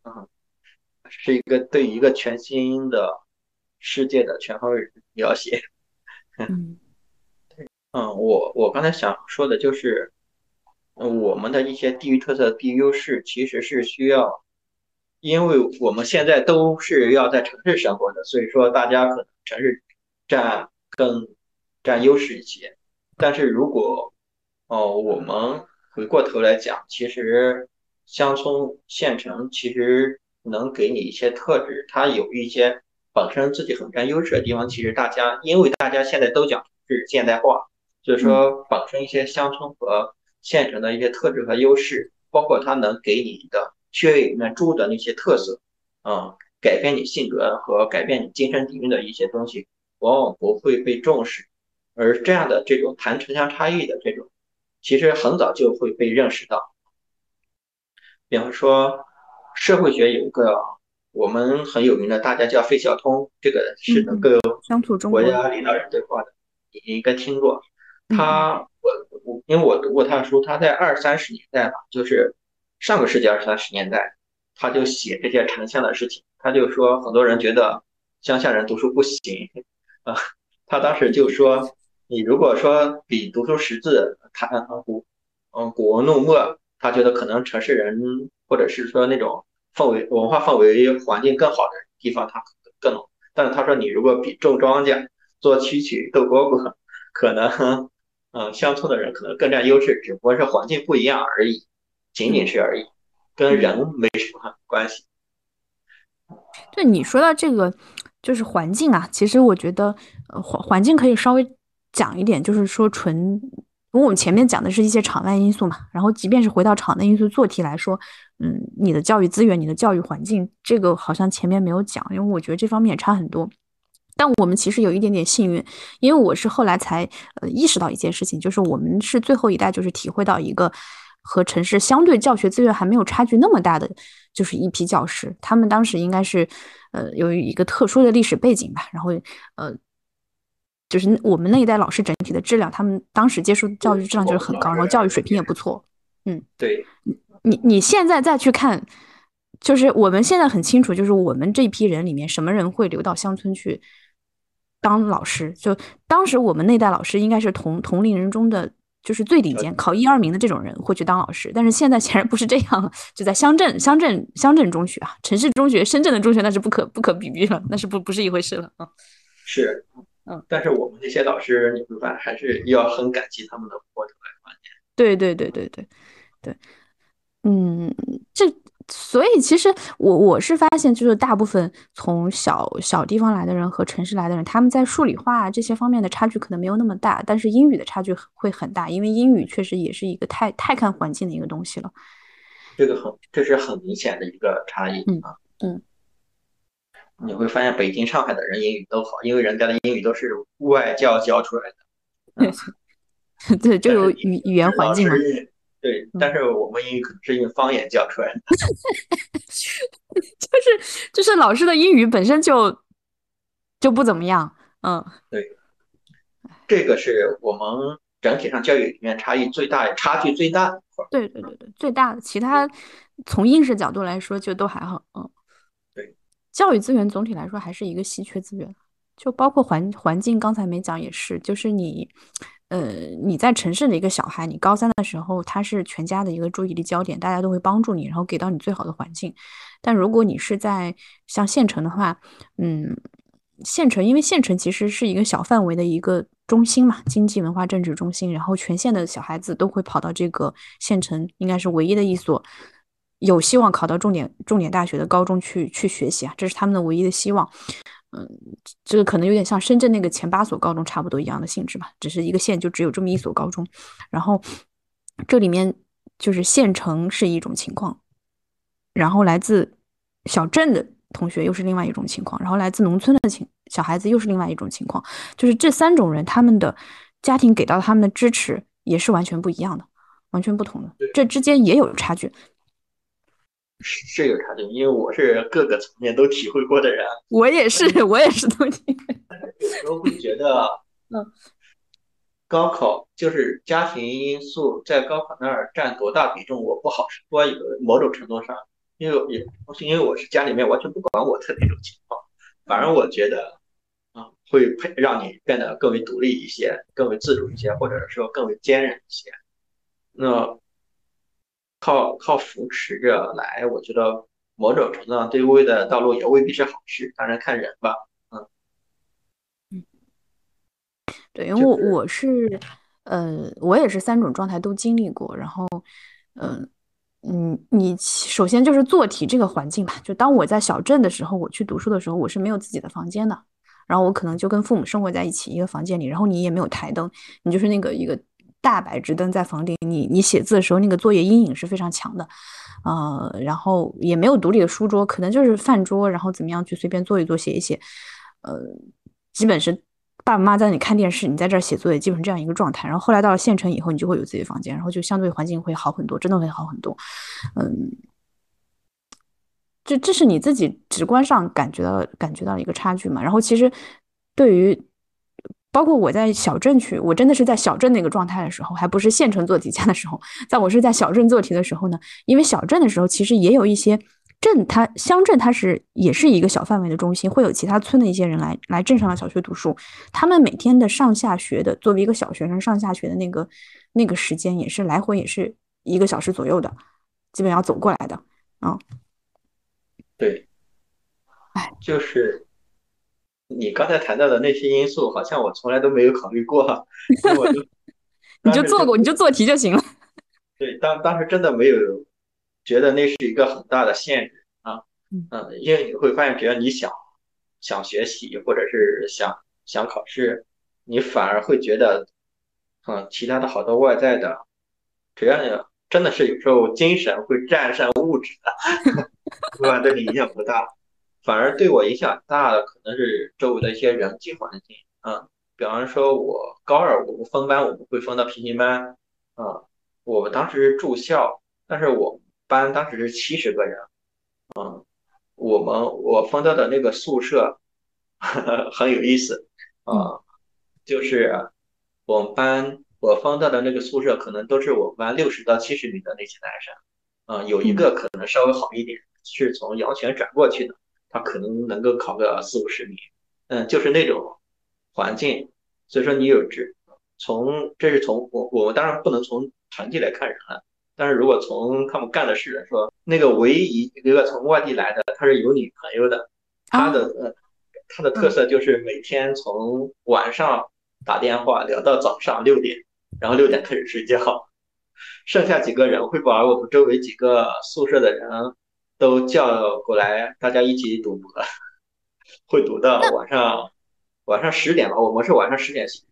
啊，*laughs* 是一个对一个全新的。世界的全方位描写，*laughs* 嗯，嗯，我我刚才想说的就是，嗯，我们的一些地域特色、地域优势，其实是需要，因为我们现在都是要在城市生活的，所以说大家可能城市占更占优势一些。但是如果哦，我们回过头来讲，其实乡村、县城其实能给你一些特质，它有一些。本身自己很占优势的地方，其实大家因为大家现在都讲是现代化，所以说本身一些乡村和县城的一些特质和优势，包括它能给你的血液里面注入的那些特色，嗯，改变你性格和改变你精神底蕴的一些东西，往往不会被重视。而这样的这种谈城乡差异的这种，其实很早就会被认识到。比方说，社会学有一个。我们很有名的，大家叫费孝通，这个是能够国家领导人对话的，你应该听过。他，我我因为我读过他的书，他在二三十年代吧，就是上个世纪二三十年代，他就写这些城乡的事情。他就说，很多人觉得乡下人读书不行啊，他当时就说，你如果说比读书识字、谈古嗯古文弄墨，他觉得可能城市人或者是说那种。氛围、文化氛围、环境更好的地方，它更。但是他说，你如果比种庄稼、做蛐蛐、逗蝈蝈，可能，嗯，乡村的人可能更占优势，只不过是环境不一样而已，仅仅是而已，跟人没什么关系。对你说到这个，就是环境啊，其实我觉得，呃，环环境可以稍微讲一点，就是说纯。因为我们前面讲的是一些场外因素嘛，然后即便是回到场内因素做题来说，嗯，你的教育资源、你的教育环境，这个好像前面没有讲，因为我觉得这方面也差很多。但我们其实有一点点幸运，因为我是后来才呃意识到一件事情，就是我们是最后一代，就是体会到一个和城市相对教学资源还没有差距那么大的，就是一批教师，他们当时应该是呃由于一个特殊的历史背景吧，然后呃。就是我们那一代老师整体的质量，他们当时接受教育质量就是很高，然后教育水平也不错。嗯，对。你你现在再去看，就是我们现在很清楚，就是我们这批人里面什么人会留到乡村去当老师？就当时我们那代老师应该是同同龄人中的就是最顶尖，考一二名的这种人会去当老师。但是现在显然不是这样了，就在乡镇乡镇乡镇中学啊，城市中学、深圳的中学那是不可不可比喻了，那是不不是一回事了啊。是。嗯，但是我们那些老师，你会发现还是要很感激他们的过程来观念。对对对对对对，嗯，这所以其实我我是发现，就是大部分从小小地方来的人和城市来的人，他们在数理化这些方面的差距可能没有那么大，但是英语的差距会很大，因为英语确实也是一个太太看环境的一个东西了。这个很，这是很明显的一个差异啊。嗯。你会发现北京、上海的人英语都好，因为人家的英语都是外教教出来的。*laughs* 对，就有语语言环境嘛。对，但是我们英语可能是用方言教出来的。*laughs* 就是就是老师的英语本身就就不怎么样，嗯。对。这个是我们整体上教育里面差异最大、差距最大的一块。对对对对，最大的。其他从应试角度来说，就都还好。嗯，对，教育资源总体来说还是一个稀缺资源，就包括环环境，刚才没讲也是，就是你，呃，你在城市的一个小孩，你高三的时候，他是全家的一个注意力焦点，大家都会帮助你，然后给到你最好的环境。但如果你是在像县城的话，嗯。县城，因为县城其实是一个小范围的一个中心嘛，经济、文化、政治中心，然后全县的小孩子都会跑到这个县城，应该是唯一的一所有希望考到重点重点大学的高中去去学习啊，这是他们的唯一的希望。嗯，这个可能有点像深圳那个前八所高中差不多一样的性质吧，只是一个县就只有这么一所高中，然后这里面就是县城是一种情况，然后来自小镇的。同学又是另外一种情况，然后来自农村的情小孩子又是另外一种情况，就是这三种人，他们的家庭给到他们的支持也是完全不一样的，完全不同的，这之间也有差距，是有差距，因为我是各个层面都体会过的人，我也是，我也是都体会。*laughs* 有时候会觉得，嗯，高考就是家庭因素在高考那儿占多大比重，我不好说一个某种程度上。因为也不是因为我是家里面完全不管我的那种情况，反而我觉得，啊，会配让你变得更为独立一些，更为自主一些，或者说更为坚韧一些。那靠靠扶持着来，我觉得某种程度上对未来的道路也未必是好事，当然看人吧。嗯嗯，对，因为我我是，呃，我也是三种状态都经历过，然后，嗯。嗯，你首先就是做题这个环境吧。就当我在小镇的时候，我去读书的时候，我是没有自己的房间的。然后我可能就跟父母生活在一起一个房间里，然后你也没有台灯，你就是那个一个大白炽灯在房顶。你你写字的时候，那个作业阴影是非常强的，呃，然后也没有独立的书桌，可能就是饭桌，然后怎么样去随便坐一坐写一写，呃，基本是。爸爸妈妈在那里看电视，你在这儿写作业，基本这样一个状态。然后后来到了县城以后，你就会有自己的房间，然后就相对环境会好很多，真的会好很多。嗯，这这是你自己直观上感觉到感觉到的一个差距嘛？然后其实对于包括我在小镇去，我真的是在小镇那个状态的时候，还不是县城做题家的时候，在我是在小镇做题的时候呢，因为小镇的时候其实也有一些。镇它乡镇它是也是一个小范围的中心，会有其他村的一些人来来镇上的小学读书。他们每天的上下学的，作为一个小学生上下学的那个那个时间，也是来回也是一个小时左右的，基本要走过来的啊。对，哎，就是你刚才谈到的那些因素，好像我从来都没有考虑过。我就 *laughs* 你就做过，你就做题就行了。*laughs* 对，当当时真的没有。觉得那是一个很大的限制啊，嗯，因为你会发现，只要你想想学习，或者是想想考试，你反而会觉得，嗯，其他的好多外在的，只要你真的是有时候精神会战胜物质的，对吧？对你影响不大，反而对我影响大的可能是周围的一些人际环境，嗯，比方说我高二我们分班，我们会分到平行班，嗯，我们当时住校，但是我。班当时是七十个人，嗯，我们我分到的那个宿舍 *laughs* 很有意思，啊，就是我们班我分到的那个宿舍可能都是我们班六十到七十名的那些男生，啊，有一个可能稍微好一点，是从阳泉转过去的，他可能能够考个四五十名，嗯，就是那种环境，所以说你有这从这是从我我们当然不能从成绩来看人了。但是如果从他们干的事来说，那个唯一一个从外地来的，他是有女朋友的，他的呃，他的特色就是每天从晚上打电话聊到早上六点，然后六点开始睡觉，*laughs* 剩下几个人会把我们周围几个宿舍的人都叫过来，大家一起赌博，*laughs* 会赌到晚上晚上十点吧，我们是晚上十点熄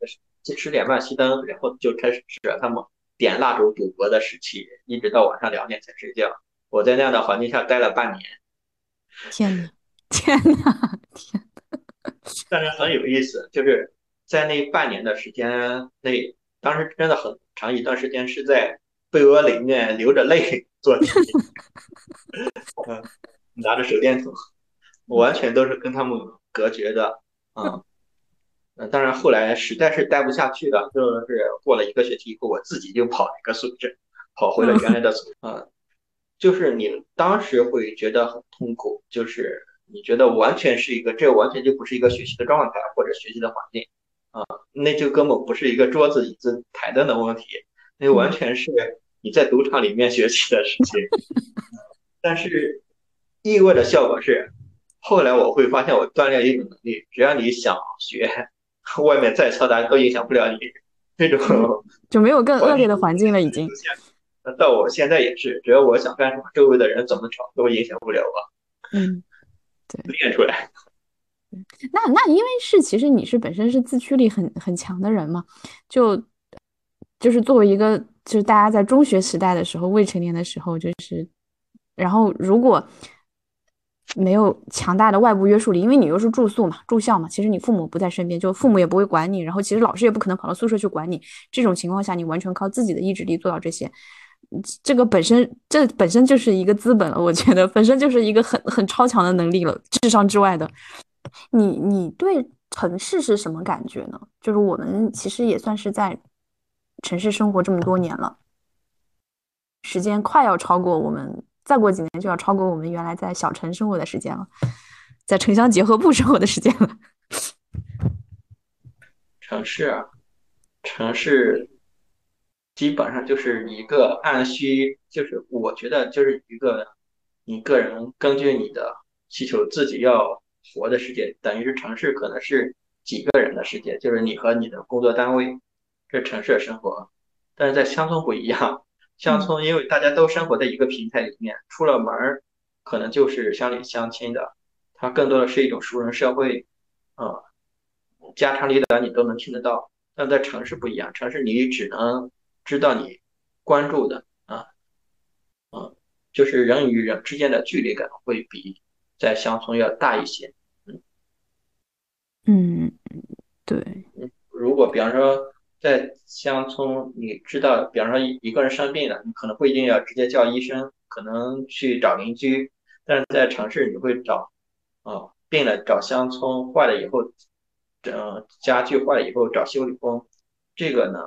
十点半熄灯，然后就开始他们。点蜡烛赌博的时期，一直到晚上两点才睡觉。我在那样的环境下待了半年。天呐，*laughs* 天呐，天！但是很有意思，就是在那半年的时间内，当时真的很长一段时间是在被窝里面流着泪做题，*laughs* 嗯，拿着手电筒，完全都是跟他们隔绝的，嗯。呃，当然后来实在是待不下去了，就是过了一个学期以后，我自己就跑了一个宿舍，跑回了原来的宿啊。*laughs* 就是你当时会觉得很痛苦，就是你觉得完全是一个，这完全就不是一个学习的状态或者学习的环境啊，那就根本不是一个桌子、椅子、台灯的问题，那完全是你在赌场里面学习的事情。但是意外的效果是，后来我会发现我锻炼一种能力，只要你想学，外面再嘈杂都影响不了你。这种 *laughs* 就没有更恶劣的环境了，已经。那到我现在也是，只要我想干什么，周围的人怎么吵都影响不了我。嗯，对，练出来。那那因为是其实你是本身是自驱力很很强的人嘛，就就是作为一个就是大家在中学时代的时候，未成年的时候，就是然后如果没有强大的外部约束力，因为你又是住宿嘛，住校嘛，其实你父母不在身边，就父母也不会管你，然后其实老师也不可能跑到宿舍去管你。这种情况下，你完全靠自己的意志力做到这些。这个本身，这本身就是一个资本了，我觉得本身就是一个很很超强的能力了，智商之外的。你你对城市是什么感觉呢？就是我们其实也算是在城市生活这么多年了，时间快要超过我们，再过几年就要超过我们原来在小城生活的时间了，在城乡结合部生活的时间了。*laughs* 城市，啊，城市。基本上就是一个按需，就是我觉得就是一个你个人根据你的需求自己要活的世界，等于是城市可能是几个人的世界，就是你和你的工作单位，这城市的生活。但是在乡村不一样，乡村因为大家都生活在一个平台里面，出了门儿可能就是乡里乡亲的，它更多的是一种熟人社会，啊，家长里短你都能听得到。但在城市不一样，城市你只能。知道你关注的啊，嗯，就是人与人之间的距离感会比在乡村要大一些，嗯，嗯，对，如果比方说在乡村，你知道，比方说一个人生病了，你可能不一定要直接叫医生，可能去找邻居，但是在城市你会找，啊，病了找乡村，坏了以后，嗯，家具坏了以后找修理工，这个呢？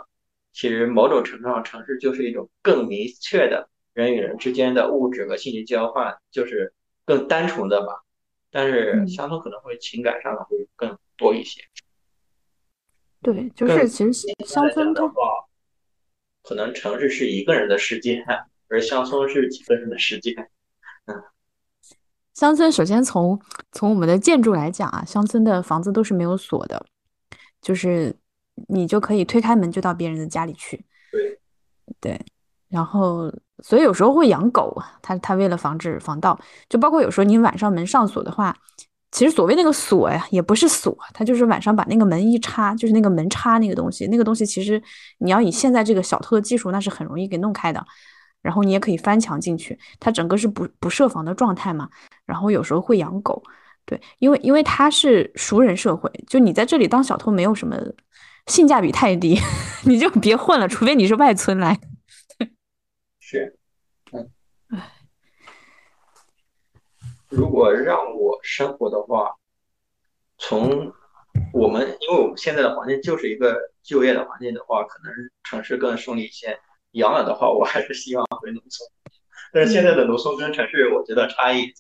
其实某种程度上，城市就是一种更明确的人与人之间的物质和信息交换，就是更单纯的吧。但是乡村可能会情感上的会更多一些。对，就是其实乡村的话，可能城市是一个人的世界，而乡村是几个人的世界。嗯，乡村首先从从我们的建筑来讲啊，乡村的房子都是没有锁的，就是。你就可以推开门就到别人的家里去，对，对，然后所以有时候会养狗，它它为了防止防盗，就包括有时候你晚上门上锁的话，其实所谓那个锁呀，也不是锁，它就是晚上把那个门一插，就是那个门插那个东西，那个东西其实你要以现在这个小偷的技术，那是很容易给弄开的，然后你也可以翻墙进去，它整个是不不设防的状态嘛，然后有时候会养狗，对，因为因为它是熟人社会，就你在这里当小偷没有什么。性价比太低，*laughs* 你就别混了，除非你是外村来。*laughs* 是，嗯，唉，如果让我生活的话，从我们，因为我们现在的环境就是一个就业的环境的话，可能城市更顺利一些。养老的话，我还是希望回农村。但是现在的农村跟城市，我觉得差异，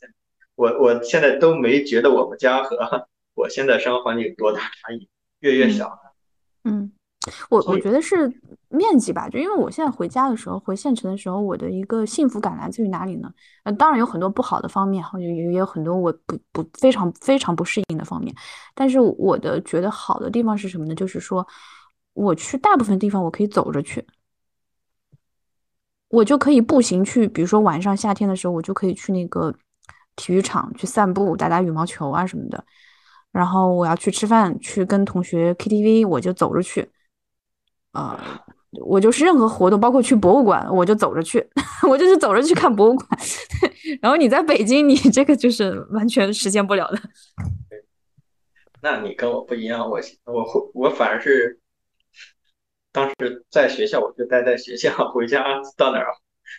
我我现在都没觉得我们家和我现在生活环境有多大差异，越越小了。嗯，我我觉得是面积吧，就因为我现在回家的时候，回县城的时候，我的一个幸福感来自于哪里呢？呃，当然有很多不好的方面，也也有很多我不不非常非常不适应的方面。但是我的觉得好的地方是什么呢？就是说，我去大部分地方我可以走着去，我就可以步行去，比如说晚上夏天的时候，我就可以去那个体育场去散步，打打羽毛球啊什么的。然后我要去吃饭，去跟同学 KTV，我就走着去。呃，我就是任何活动，包括去博物馆，我就走着去，*laughs* 我就是走着去看博物馆。*laughs* 然后你在北京，你这个就是完全实现不了的。那你跟我不一样，我我我反而是当时在学校，我就待在学校，回家到哪儿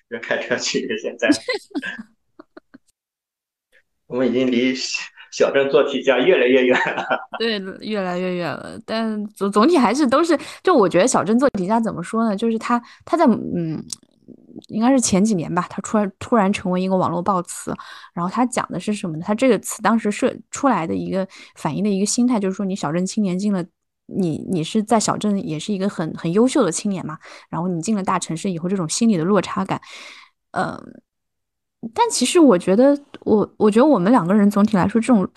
就开车去。现在 *laughs* 我们已经离。小镇做题家越来越远了。*laughs* 对，越来越远了。但总总体还是都是，就我觉得小镇做题家怎么说呢？就是他他在嗯，应该是前几年吧，他突然突然成为一个网络爆词。然后他讲的是什么呢？他这个词当时是出来的一个反映的一个心态，就是说你小镇青年进了，你你是在小镇也是一个很很优秀的青年嘛。然后你进了大城市以后，这种心理的落差感，嗯。但其实我觉得，我我觉得我们两个人总体来说，这种，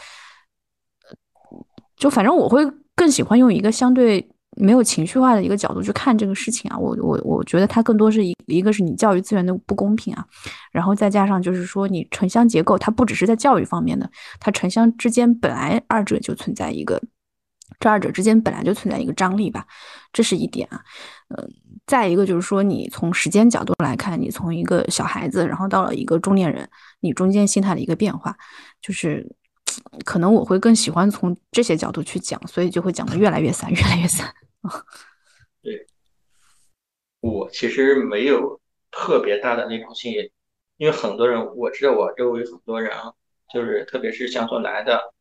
就反正我会更喜欢用一个相对没有情绪化的一个角度去看这个事情啊。我我我觉得它更多是一一个是你教育资源的不公平啊，然后再加上就是说你城乡结构，它不只是在教育方面的，它城乡之间本来二者就存在一个。这二者之间本来就存在一个张力吧，这是一点啊。嗯，再一个就是说，你从时间角度来看，你从一个小孩子，然后到了一个中年人，你中间心态的一个变化，就是 *tsk* 可能我会更喜欢从这些角度去讲，所以就会讲的越来越散，越来越散对，我其实没有特别大的那种心理，因为很多人我知道，我周围很多人啊就是特别是乡村来的。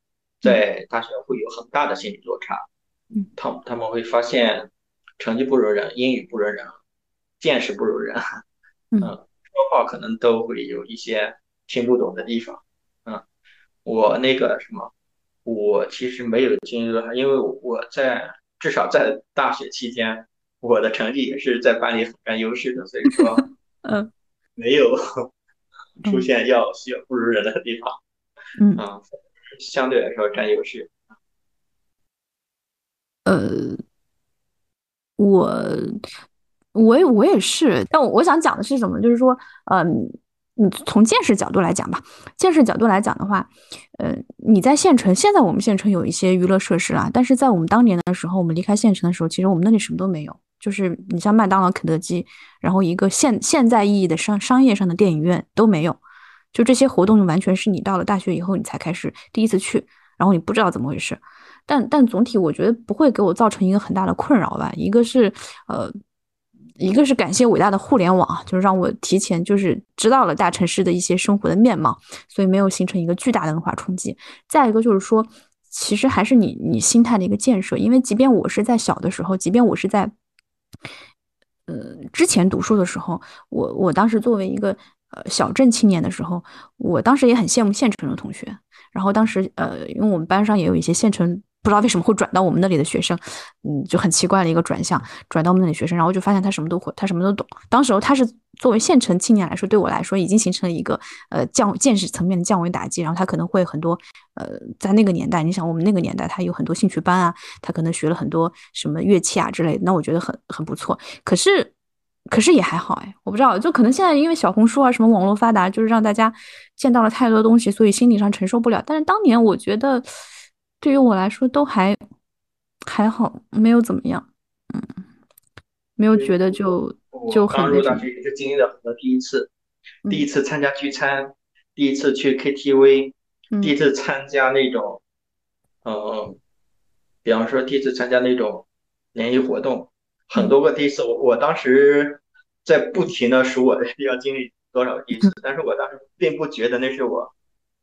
在大学会有很大的心理落差，嗯，他他们会发现成绩不如人，英语不如人，见识不如人，嗯，说话可能都会有一些听不懂的地方，嗯，我那个什么，我其实没有经历过，因为我在至少在大学期间，我的成绩也是在班里很占优势的，所以说，*laughs* 嗯，没有出现要学不如人的地方，嗯。啊。相对来说占优势。呃，我我也我也是，但我我想讲的是什么？就是说，嗯，你从见识角度来讲吧，见识角度来讲的话，呃，你在县城，现在我们县城有一些娱乐设施啦，但是在我们当年的时候，我们离开县城的时候，其实我们那里什么都没有，就是你像麦当劳、肯德基，然后一个现现在意义的商商业上的电影院都没有。就这些活动，完全是你到了大学以后，你才开始第一次去，然后你不知道怎么回事。但但总体，我觉得不会给我造成一个很大的困扰吧。一个是，呃，一个是感谢伟大的互联网，就是让我提前就是知道了大城市的一些生活的面貌，所以没有形成一个巨大的文化冲击。再一个就是说，其实还是你你心态的一个建设，因为即便我是在小的时候，即便我是在，呃，之前读书的时候，我我当时作为一个。呃，小镇青年的时候，我当时也很羡慕县城的同学。然后当时，呃，因为我们班上也有一些县城，不知道为什么会转到我们那里的学生，嗯，就很奇怪的一个转向，转到我们那里学生，然后就发现他什么都会，他什么都懂。当时候他是作为县城青年来说，对我来说已经形成了一个呃降见识层面的降维打击。然后他可能会很多，呃，在那个年代，你想我们那个年代，他有很多兴趣班啊，他可能学了很多什么乐器啊之类的，那我觉得很很不错。可是。可是也还好哎，我不知道，就可能现在因为小红书啊什么网络发达，就是让大家见到了太多东西，所以心理上承受不了。但是当年我觉得，对于我来说都还还好，没有怎么样，嗯，没有觉得就就很。刚入大学也是经历了很多第一次，第一次参加聚餐，第一次去 KTV，第一次参加那种，嗯，比方说第一次参加那种联谊活动。很多个第一次，我我当时在不停的数我要经历多少第一次，但是我当时并不觉得那是我，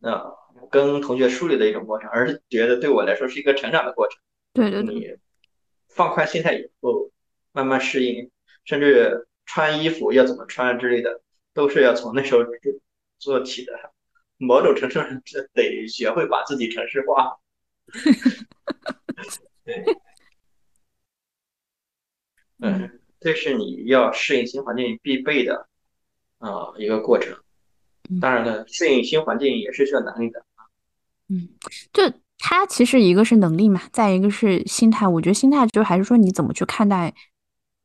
呃，跟同学梳理的一种过程，而是觉得对我来说是一个成长的过程。对对对。你放宽心态以后，慢慢适应，甚至穿衣服要怎么穿之类的，都是要从那时候做起的。某种程度上，得学会把自己城市化。对。*laughs* 嗯，这是你要适应新环境必备的啊一个过程。当然了，适应新环境也是需要能力的。嗯，就它其实一个是能力嘛，再一个是心态。我觉得心态就还是说你怎么去看待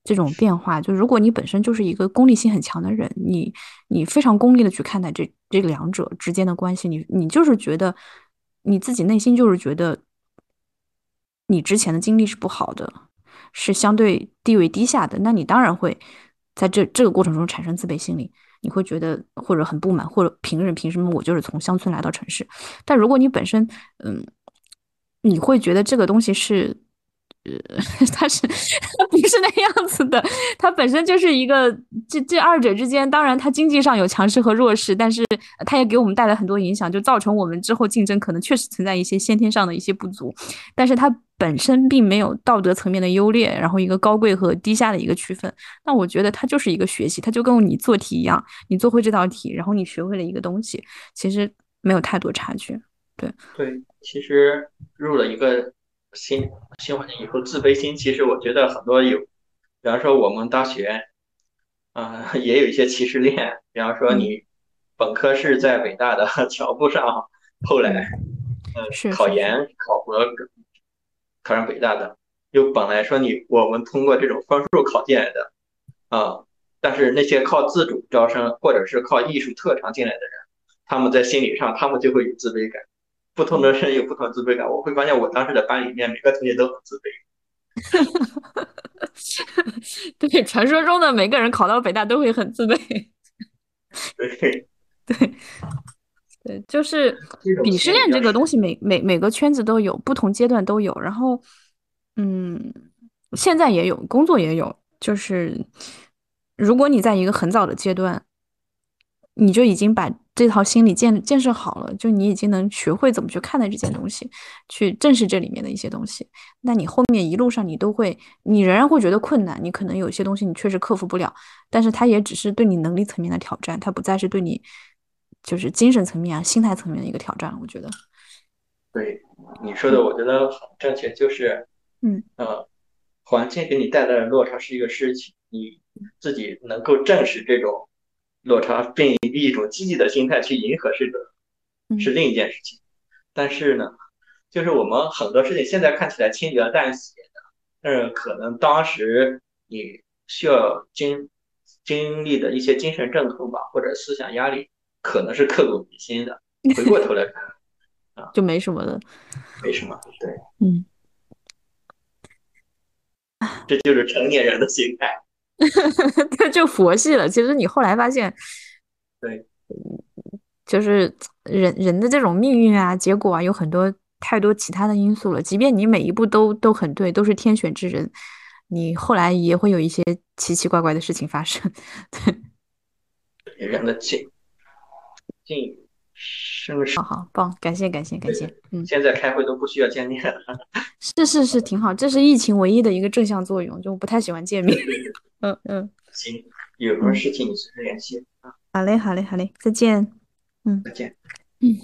这种变化。就如果你本身就是一个功利性很强的人，你你非常功利的去看待这这两者之间的关系，你你就是觉得你自己内心就是觉得你之前的经历是不好的。是相对地位低下的，那你当然会在这这个过程中产生自卑心理，你会觉得或者很不满，或者凭人凭什么我就是从乡村来到城市？但如果你本身，嗯，你会觉得这个东西是它是它不是那样子的，它本身就是一个这这二者之间，当然它经济上有强势和弱势，但是它也给我们带来很多影响，就造成我们之后竞争可能确实存在一些先天上的一些不足，但是它本身并没有道德层面的优劣，然后一个高贵和低下的一个区分。那我觉得它就是一个学习，它就跟你做题一样，你做会这道题，然后你学会了一个东西，其实没有太多差距。对对，其实入了一个。新新环境以后，自卑心其实我觉得很多有，比方说我们大学，啊，*laughs* 也有一些歧视链。比方说你本科是在北大的 *laughs* 条不上，后来，嗯，考研考博考上北大的，又本来说你我们通过这种分数考进来的，啊，但是那些靠自主招生或者是靠艺术特长进来的人，他们在心理上他们就会有自卑感。不同的人有不同的自卑感，我会发现我当时的班里面每个同学都很自卑。*laughs* 对，传说中的每个人考到北大都会很自卑。*laughs* 对对对，就是鄙视链这个东西，每每每个圈子都有，不同阶段都有。然后，嗯，现在也有，工作也有。就是如果你在一个很早的阶段，你就已经把。这套心理建建设好了，就你已经能学会怎么去看待这件东西，去正视这里面的一些东西。那你后面一路上你都会，你仍然会觉得困难，你可能有些东西你确实克服不了，但是它也只是对你能力层面的挑战，它不再是对你就是精神层面啊、心态层面的一个挑战。我觉得，对你说的，我觉得很正确，就是嗯呃，环境给你带来的落差是一个事情，你自己能够正视这种。落差，并以一种积极的心态去迎合这个，是另一件事情。但是呢，就是我们很多事情现在看起来轻描淡写的，但是可能当时你需要经经历的一些精神阵痛吧，或者思想压力，可能是刻骨铭心的。回过头来看，*laughs* 啊，就没什么了，没什么。对，嗯，这就是成年人的心态。*laughs* 他就佛系了。其实你后来发现，对，就是人人的这种命运啊、结果啊，有很多太多其他的因素了。即便你每一步都都很对，都是天选之人，你后来也会有一些奇奇怪怪的事情发生。*laughs* 对，人的境境生好好棒，感谢感谢感谢。嗯，现在开会都不需要见面了。*laughs* 是是是，挺好。这是疫情唯一的一个正向作用，就不太喜欢见面。嗯嗯，行，有什么事情你随时联系啊。好嘞好嘞好嘞，再见。嗯，再见。嗯。